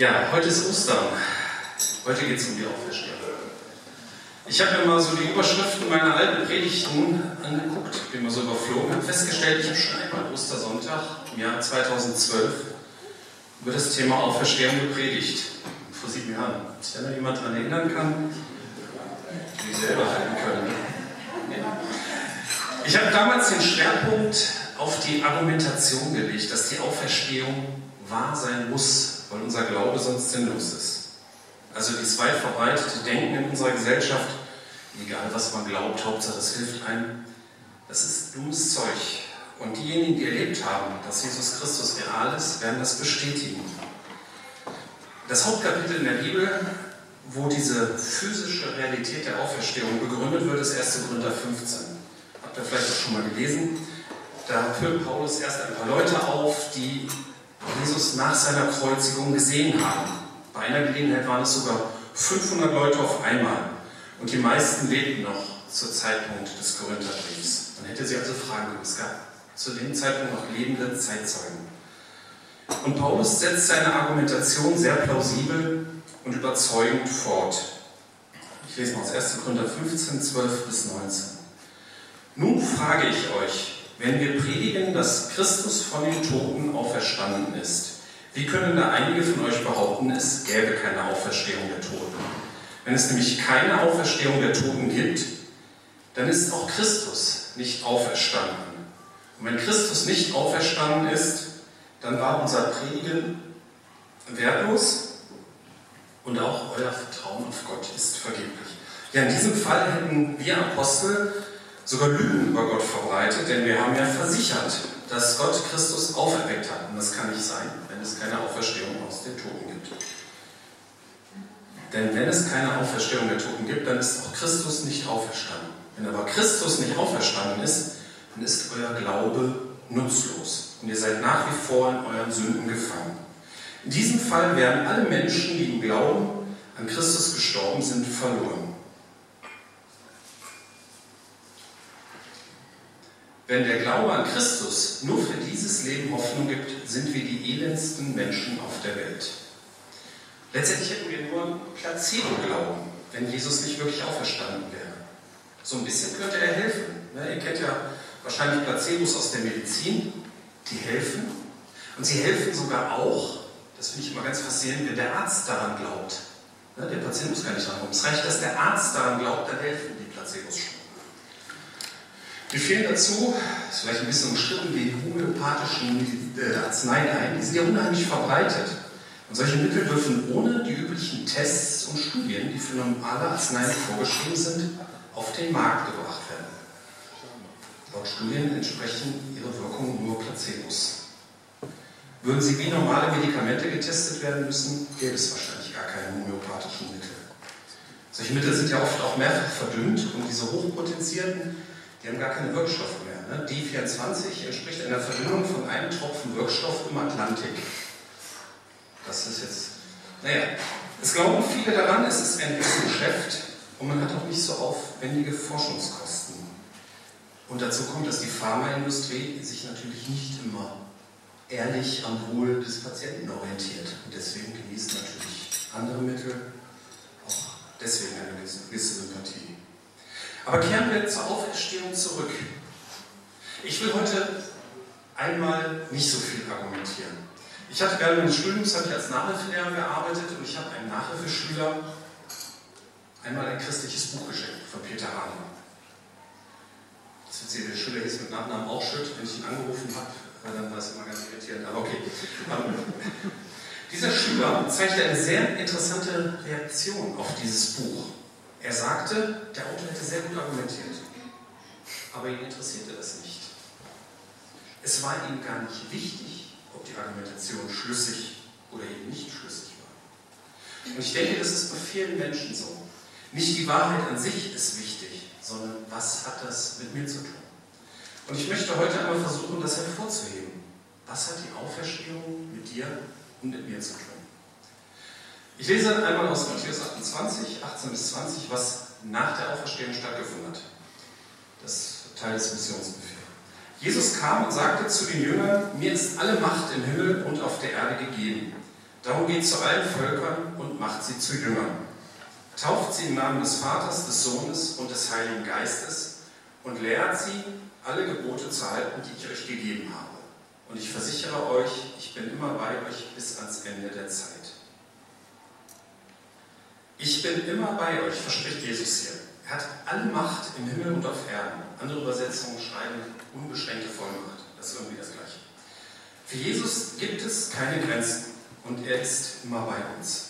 Ja, heute ist Ostern. Heute geht es um die Auferstehung. Ich habe mir mal so die Überschriften meiner alten Predigten angeguckt, bin mal so überflogen, habe festgestellt, ich habe schon einmal Ostersonntag im Jahr 2012 über das Thema Auferstehung gepredigt. Vor sieben Jahren. Ob sich da noch jemand daran erinnern kann, die selber halten können. Ich habe damals den Schwerpunkt auf die Argumentation gelegt, dass die Auferstehung wahr sein muss, weil unser Glaube sonst sinnlos ist. Also dieses weit verbreitete Denken in unserer Gesellschaft, egal was man glaubt, Hauptsache es hilft einem, das ist dummes Zeug. Und diejenigen, die erlebt haben, dass Jesus Christus real ist, werden das bestätigen. Das Hauptkapitel in der Bibel, wo diese physische Realität der Auferstehung begründet wird, ist 1. Korinther 15. Habt ihr vielleicht auch schon mal gelesen? Da führt Paulus erst ein paar Leute auf, die Jesus nach seiner Kreuzigung gesehen haben. Bei einer Gelegenheit waren es sogar 500 Leute auf einmal. Und die meisten lebten noch zur Zeitpunkt des Korintherbriefs. Man hätte sie also fragen können. Es gab zu dem Zeitpunkt noch lebende Zeitzeugen. Und Paulus setzt seine Argumentation sehr plausibel und überzeugend fort. Ich lese mal aus 1. Korinther 15, 12 bis 19. Nun frage ich euch, wenn wir predigen, dass Christus von den Toten auferstanden ist, wie können da einige von euch behaupten, es gäbe keine Auferstehung der Toten? Wenn es nämlich keine Auferstehung der Toten gibt, dann ist auch Christus nicht auferstanden. Und wenn Christus nicht auferstanden ist, dann war unser Predigen wertlos und auch euer Vertrauen auf Gott ist vergeblich. Ja, in diesem Fall hätten wir Apostel sogar Lügen über Gott verbreitet, denn wir haben ja versichert, dass Gott Christus auferweckt hat. Und das kann nicht sein, wenn es keine Auferstehung aus den Toten gibt. Denn wenn es keine Auferstehung der Toten gibt, dann ist auch Christus nicht auferstanden. Wenn aber Christus nicht auferstanden ist, dann ist euer Glaube nutzlos. Und ihr seid nach wie vor in euren Sünden gefangen. In diesem Fall werden alle Menschen, die im Glauben an Christus gestorben sind, verloren. Wenn der Glaube an Christus nur für dieses Leben Hoffnung gibt, sind wir die elendsten Menschen auf der Welt. Letztendlich hätten wir nur Placebo-Glauben, wenn Jesus nicht wirklich auferstanden wäre. So ein bisschen könnte er helfen. Ne? Ihr kennt ja wahrscheinlich Placebos aus der Medizin, die helfen. Und sie helfen sogar auch, das finde ich immer ganz faszinierend, wenn der Arzt daran glaubt. Ne? Der Patient muss gar nicht dran kommen. Es reicht, dass der Arzt daran glaubt, dann helfen die Placebos schon. Fehlen dazu, das ist vielleicht ein bisschen umstritten, die homöopathischen äh, Arzneien ein. Die sind ja unheimlich verbreitet. Und solche Mittel dürfen ohne die üblichen Tests und Studien, die für normale Arzneien vorgeschrieben sind, auf den Markt gebracht werden. Laut Studien entsprechen ihre Wirkung nur Placebos. Würden sie wie normale Medikamente getestet werden müssen, gäbe es wahrscheinlich gar keine homöopathischen Mittel. Solche Mittel sind ja oft auch mehrfach verdünnt und diese hochpotenzierten die haben gar keine Wirkstoffe mehr. Ne? D24 entspricht einer Verdünnung von einem Tropfen Wirkstoff im Atlantik. Das ist jetzt, naja, es glauben viele daran, es ist ein Geschäft und man hat auch nicht so aufwendige Forschungskosten. Und dazu kommt, dass die Pharmaindustrie sich natürlich nicht immer ehrlich am Wohl des Patienten orientiert. Und deswegen genießen natürlich andere Mittel auch deswegen eine gewisse Sympathie. Aber kehren wir zur Auferstehung zurück. Ich will heute einmal nicht so viel argumentieren. Ich hatte während meines Studiums habe ich als Nachhilfelehrer gearbeitet und ich habe einem Nachhilfeschüler einmal ein christliches Buch geschenkt von Peter Hahn. Das wird der Schüler hieß mit Nachnamen auch Schütt, wenn ich ihn angerufen habe, dann war es immer ganz irritierend, aber okay. Ähm, dieser Schüler zeigte eine sehr interessante Reaktion auf dieses Buch. Er sagte, der Autor hätte sehr gut argumentiert, aber ihn interessierte das nicht. Es war ihm gar nicht wichtig, ob die Argumentation schlüssig oder eben nicht schlüssig war. Und ich denke, das ist bei vielen Menschen so. Nicht die Wahrheit an sich ist wichtig, sondern was hat das mit mir zu tun? Und ich möchte heute einmal versuchen, das hervorzuheben. Was hat die Auferstehung mit dir und mit mir zu tun? Ich lese einmal aus Matthäus 28, 18 bis 20, was nach der Auferstehung stattgefunden hat. Das Teil des Missionsbefehls. Jesus kam und sagte zu den Jüngern, mir ist alle Macht im Himmel und auf der Erde gegeben. Darum geht zu allen Völkern und macht sie zu Jüngern. Tauft sie im Namen des Vaters, des Sohnes und des Heiligen Geistes und lehrt sie, alle Gebote zu halten, die ich euch gegeben habe. Und ich versichere euch, ich bin immer bei euch bis ans Ende der Zeit. Ich bin immer bei euch, verspricht Jesus hier. Er hat alle Macht im Himmel und auf Erden. Andere Übersetzungen schreiben unbeschränkte Vollmacht. Das ist irgendwie das Gleiche. Für Jesus gibt es keine Grenzen und er ist immer bei uns.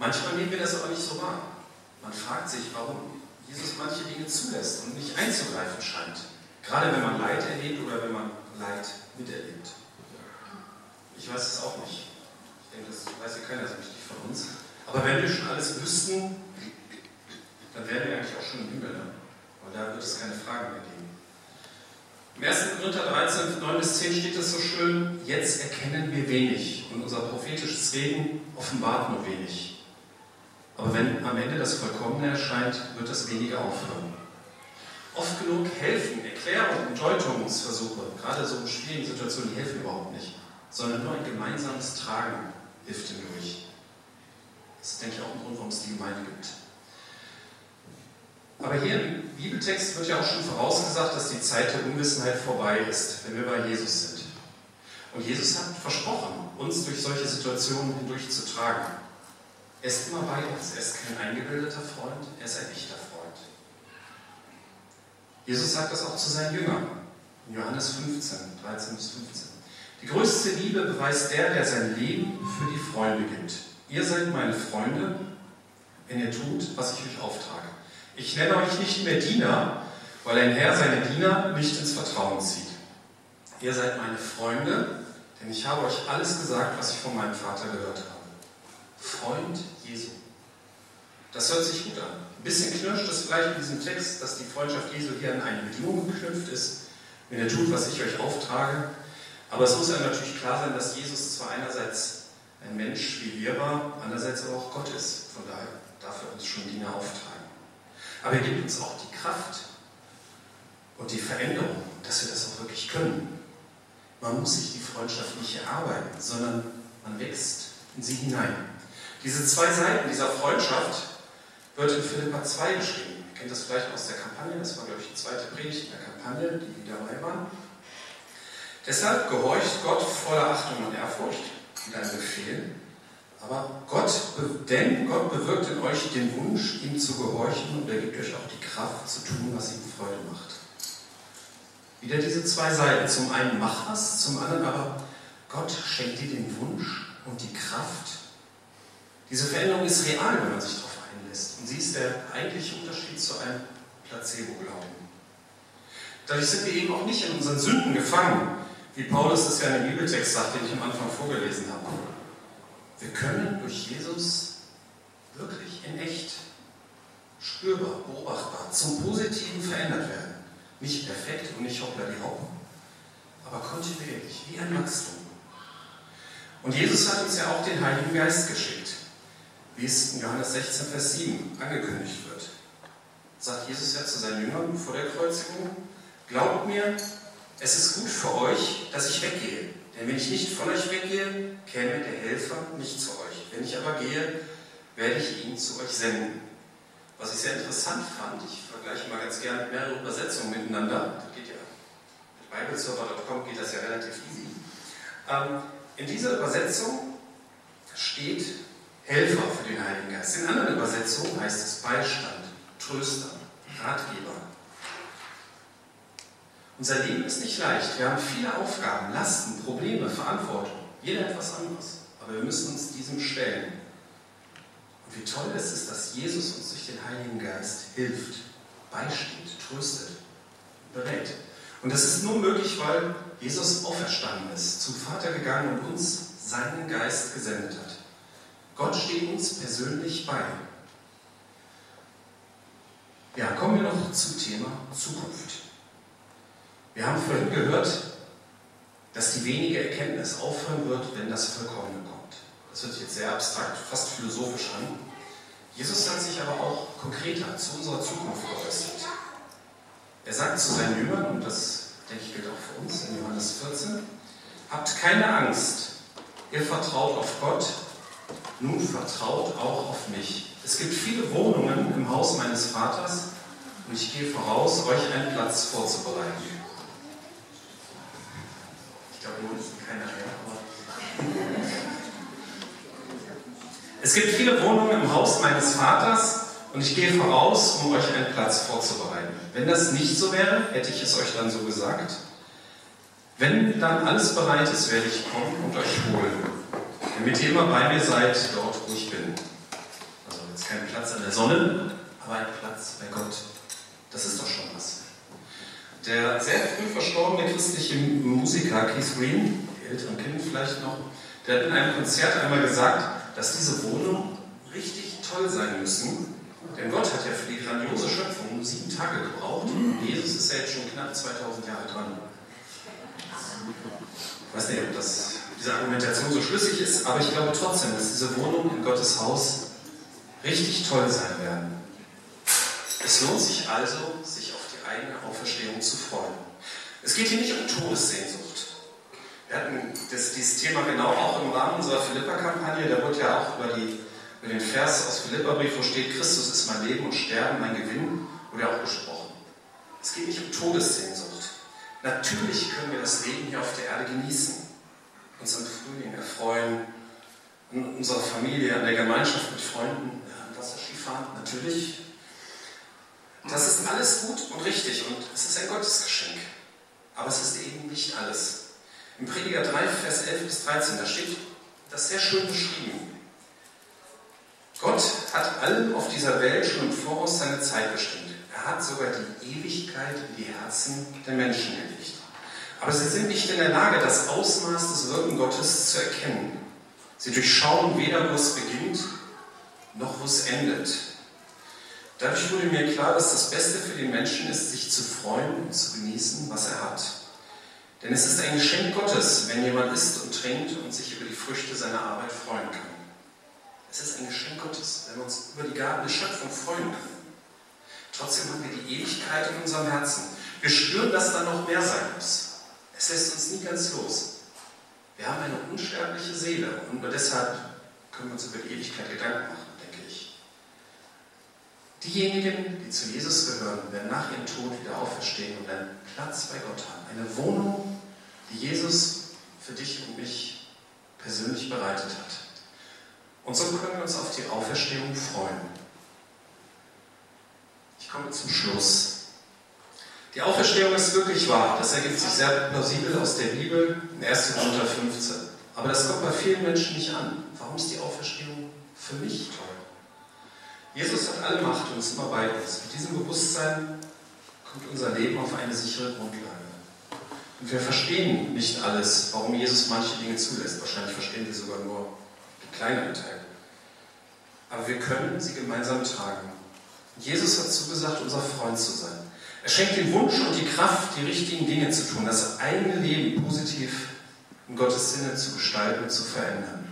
Manchmal nehmen wir das aber nicht so wahr. Man fragt sich, warum Jesus manche Dinge zulässt und nicht einzugreifen scheint. Gerade wenn man Leid erlebt oder wenn man Leid miterlebt. Ich weiß es auch nicht. Ich denke, das weiß ja keiner so richtig von uns. Aber wenn wir schon alles wüssten, dann wären wir eigentlich auch schon im Himmel. Ne? Da wird es keine Fragen mehr geben. Im 1. Korinther 13, 9 bis 10 steht es so schön, jetzt erkennen wir wenig und unser prophetisches Reden offenbart nur wenig. Aber wenn am Ende das Vollkommene erscheint, wird das weniger aufhören. Oft genug helfen Erklärungen Deutungsversuche, gerade so in schwierigen Situationen, die helfen überhaupt nicht, sondern nur ein gemeinsames Tragen hilft hindurch. Das ist, denke ich, auch ein Grund, warum es die Gemeinde gibt. Aber hier im Bibeltext wird ja auch schon vorausgesagt, dass die Zeit der Unwissenheit vorbei ist, wenn wir bei Jesus sind. Und Jesus hat versprochen, uns durch solche Situationen hindurch zu tragen. Er ist immer bei uns. Er ist kein eingebildeter Freund, er ist ein echter Freund. Jesus sagt das auch zu seinen Jüngern in Johannes 15, 13 bis 15. Die größte Liebe beweist der, der sein Leben für die Freunde gibt. Ihr seid meine Freunde, wenn ihr tut, was ich euch auftrage. Ich nenne euch nicht mehr Diener, weil ein Herr seine Diener nicht ins Vertrauen zieht. Ihr seid meine Freunde, denn ich habe euch alles gesagt, was ich von meinem Vater gehört habe. Freund Jesu. Das hört sich gut an. Ein bisschen knirscht es vielleicht in diesem Text, dass die Freundschaft Jesu hier an eine Bedingung geknüpft ist, wenn ihr tut, was ich euch auftrage. Aber es muss ja natürlich klar sein, dass Jesus zwar einerseits ein Mensch wie wir war, andererseits aber auch Gott ist. Von daher darf er uns schon Diener auftragen. Aber er gibt uns auch die Kraft und die Veränderung, dass wir das auch wirklich können. Man muss sich die Freundschaft nicht erarbeiten, sondern man wächst in sie hinein. Diese zwei Seiten dieser Freundschaft wird in Philippa 2 beschrieben. Ihr kennt das vielleicht aus der Kampagne, das war, glaube ich, die zweite Predigt in der Kampagne, die dabei waren. Deshalb gehorcht Gott voller Achtung und Ehrfurcht, wieder ein Befehl, aber Gott, denn Gott bewirkt in euch den Wunsch, ihm zu gehorchen und er gibt euch auch die Kraft zu tun, was ihm Freude macht. Wieder diese zwei Seiten. Zum einen mach was, zum anderen aber Gott schenkt dir den Wunsch und die Kraft. Diese Veränderung ist real, wenn man sich darauf einlässt. Und sie ist der eigentliche Unterschied zu einem Placebo-Glauben. Dadurch sind wir eben auch nicht in unseren Sünden gefangen, wie Paulus es ja in dem Bibeltext sagt, den ich am Anfang vorgelesen habe. Wir können durch Jesus wirklich in echt spürbar, beobachtbar, zum Positiven verändert werden. Nicht perfekt und nicht hoppla die Haupt, aber kontinuierlich, wie ein Wachstum. Und Jesus hat uns ja auch den Heiligen Geist geschickt, wie es in Johannes 16, Vers 7 angekündigt wird. Sagt Jesus ja zu seinen Jüngern vor der Kreuzigung, glaubt mir, es ist gut für euch, dass ich weggehe. Denn wenn ich nicht von euch weggehe, käme der Helfer nicht zu euch. Wenn ich aber gehe, werde ich ihn zu euch senden. Was ich sehr interessant fand, ich vergleiche mal ganz gerne mehrere Übersetzungen miteinander. Das geht ja mit bibleserver.com geht das ja relativ easy. Ähm, in dieser Übersetzung steht Helfer für den Heiligen Geist. In anderen Übersetzungen heißt es Beistand, Tröster, Ratgeber. Unser Leben ist nicht leicht. Wir haben viele Aufgaben, Lasten, Probleme, Verantwortung. Jeder etwas anderes. Aber wir müssen uns diesem stellen. Und wie toll ist es, dass Jesus uns durch den Heiligen Geist hilft, beisteht, tröstet, berät. Und das ist nur möglich, weil Jesus auferstanden ist, zum Vater gegangen und uns seinen Geist gesendet hat. Gott steht uns persönlich bei. Ja, kommen wir noch zum Thema Zukunft. Wir haben vorhin gehört, dass die wenige Erkenntnis aufhören wird, wenn das Vollkommene kommt. Das hört sich jetzt sehr abstrakt, fast philosophisch an. Jesus hat sich aber auch konkreter zu unserer Zukunft geäußert. Er sagt zu seinen Jüngern, und das denke ich gilt auch für uns in Johannes 14, habt keine Angst, ihr vertraut auf Gott, nun vertraut auch auf mich. Es gibt viele Wohnungen im Haus meines Vaters und ich gehe voraus, euch einen Platz vorzubereiten. Ich glaube, nun ist keiner mehr, aber. Es gibt viele Wohnungen im Haus meines Vaters und ich gehe voraus, um euch einen Platz vorzubereiten. Wenn das nicht so wäre, hätte ich es euch dann so gesagt. Wenn dann alles bereit ist, werde ich kommen und euch holen, damit ihr immer bei mir seid, dort, wo ich bin. Also jetzt kein Platz an der Sonne, aber ein Platz bei Gott. Das ist doch schon was. Der sehr früh verstorbene christliche Musiker Keith Green, die Älteren kennen vielleicht noch, der hat in einem Konzert einmal gesagt, dass diese Wohnungen richtig toll sein müssen, denn Gott hat ja für die grandiose Schöpfung sieben Tage gebraucht und Jesus ist ja jetzt schon knapp 2000 Jahre dran. Ich weiß nicht, ob das, diese Argumentation so schlüssig ist, aber ich glaube trotzdem, dass diese Wohnungen in Gottes Haus richtig toll sein werden. Es lohnt sich also, sich auf die eigene Auferstehung zu freuen. Es geht hier nicht um Todessehnsucht. Wir hatten das, dieses Thema genau auch im Rahmen unserer Philippa-Kampagne, da wurde ja auch über die über den Vers aus Philipperbrief, wo steht, Christus ist mein Leben und Sterben, mein Gewinn, wurde auch gesprochen. Es geht nicht um Todessehnsucht. Natürlich können wir das Leben hier auf der Erde genießen, uns am Frühling erfreuen, an unserer Familie, an der Gemeinschaft mit Freunden, am Wasserskifahren, natürlich. Das ist alles gut und richtig und es ist ein Gottesgeschenk. Aber es ist eben nicht alles. Im Prediger 3, Vers 11 bis 13, da steht das sehr schön beschrieben. Gott hat allem auf dieser Welt schon im Voraus seine Zeit bestimmt. Er hat sogar die Ewigkeit in die Herzen der Menschen gelegt. Aber sie sind nicht in der Lage, das Ausmaß des Wirken Gottes zu erkennen. Sie durchschauen weder, wo es beginnt, noch wo es endet. Dadurch wurde mir klar, dass das Beste für den Menschen ist, sich zu freuen und zu genießen, was er hat. Denn es ist ein Geschenk Gottes, wenn jemand isst und trinkt und sich über die Früchte seiner Arbeit freuen kann. Es ist ein Geschenk Gottes, wenn wir uns über die Gaben der Schöpfung freuen können. Trotzdem haben wir die Ewigkeit in unserem Herzen. Wir spüren, dass da noch mehr sein muss. Es lässt uns nie ganz los. Wir haben eine unsterbliche Seele und nur deshalb können wir uns über die Ewigkeit Gedanken machen, denke ich. Diejenigen, die zu Jesus gehören, werden nach ihrem Tod wieder auferstehen und einen Platz bei Gott haben. Eine Wohnung, die Jesus für dich und mich persönlich bereitet hat. Und so können wir uns auf die Auferstehung freuen. Ich komme zum Schluss. Die Auferstehung ist wirklich wahr. Das ergibt sich sehr plausibel aus der Bibel in 1. Korinther 15. Aber das kommt bei vielen Menschen nicht an. Warum ist die Auferstehung für mich toll? Jesus hat alle Macht und ist immer bei uns. Mit diesem Bewusstsein kommt unser Leben auf eine sichere Grundlage. Und wir verstehen nicht alles, warum Jesus manche Dinge zulässt. Wahrscheinlich verstehen wir sogar nur kleineren Teil. Aber wir können sie gemeinsam tragen. Jesus hat zugesagt, unser Freund zu sein. Er schenkt den Wunsch und die Kraft, die richtigen Dinge zu tun, das eigene Leben positiv in Gottes Sinne zu gestalten und zu verändern.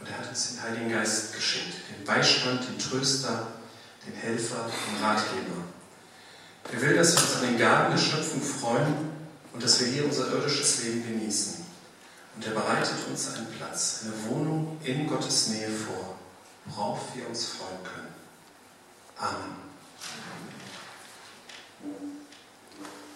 Und er hat uns den Heiligen Geist geschenkt, den Beistand, den Tröster, den Helfer, den Ratgeber. Er will, dass wir uns an den Gaben der Schöpfung freuen und dass wir hier unser irdisches Leben genießen. Und er bereitet uns einen Platz, eine Wohnung in Gottes Nähe vor, worauf wir uns freuen können. Amen. Thank you.